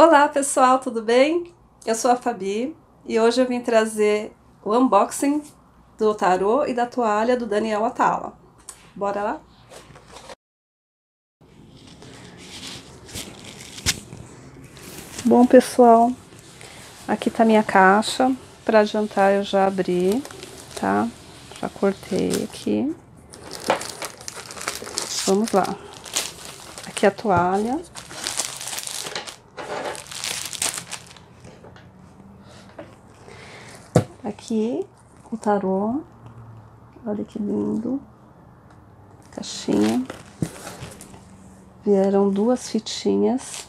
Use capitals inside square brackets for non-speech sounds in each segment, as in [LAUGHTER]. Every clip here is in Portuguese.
Olá pessoal, tudo bem? Eu sou a Fabi e hoje eu vim trazer o unboxing do tarô e da toalha do Daniel Atala. Bora lá? Bom pessoal, aqui tá minha caixa. Para jantar eu já abri, tá? Já cortei aqui. Vamos lá. Aqui a toalha. Aqui o tarô. Olha que lindo. Caixinha. Vieram duas fitinhas.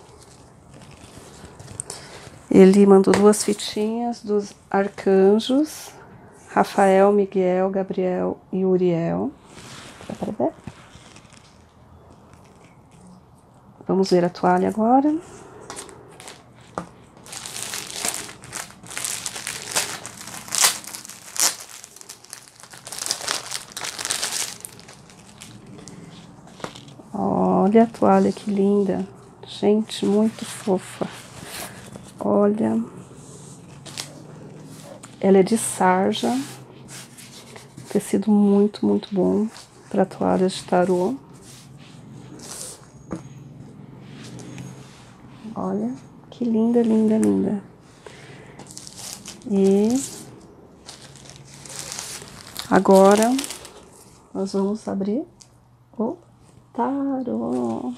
Ele mandou duas fitinhas dos arcanjos. Rafael, Miguel, Gabriel e Uriel. Vamos ver a toalha agora. Olha a toalha que linda. Gente, muito fofa. Olha. Ela é de sarja. Tecido muito, muito bom para toalhas de tarô. Olha que linda, linda, linda. E agora nós vamos abrir o tarô.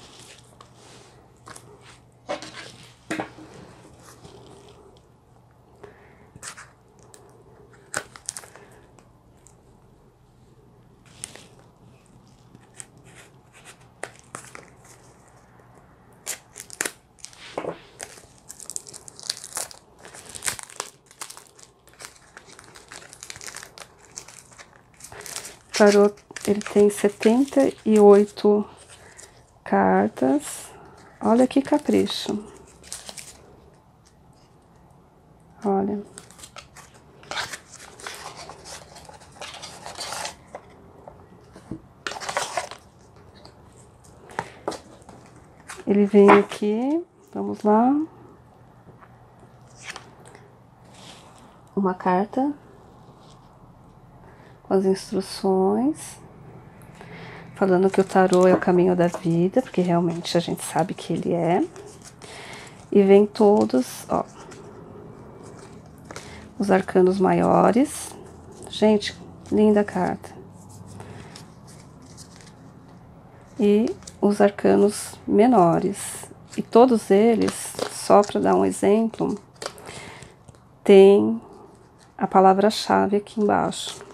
Tarô ele tem 78 cartas. Olha que capricho. Olha. Ele vem aqui, vamos lá. Uma carta com as instruções falando que o tarô é o caminho da vida, porque realmente a gente sabe que ele é. E vem todos, ó, os arcanos maiores. Gente, linda carta. E os arcanos menores. E todos eles, só para dar um exemplo, tem a palavra-chave aqui embaixo.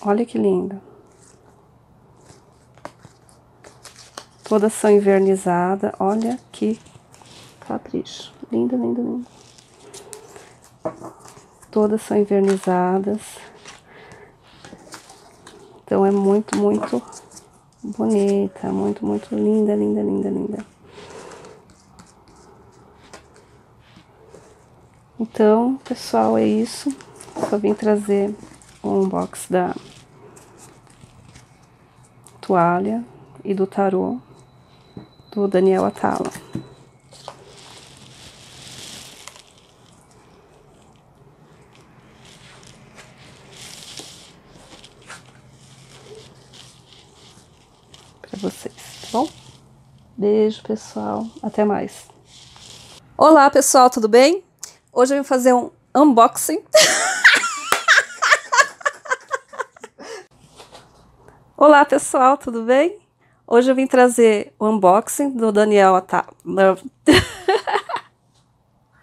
Olha que linda. Todas são invernizadas. Olha que capricho. Linda, linda, linda. Todas são invernizadas. Então é muito, muito bonita. Muito, muito linda, linda, linda, linda. Então, pessoal, é isso. Só vim trazer um unbox da toalha e do tarô do Daniel Atala. Para vocês, tá bom? Beijo, pessoal. Até mais. Olá, pessoal, tudo bem? Hoje eu vim fazer um unboxing. [LAUGHS] Olá, pessoal, tudo bem? Hoje eu vim trazer o unboxing do Daniel Atala. [LAUGHS]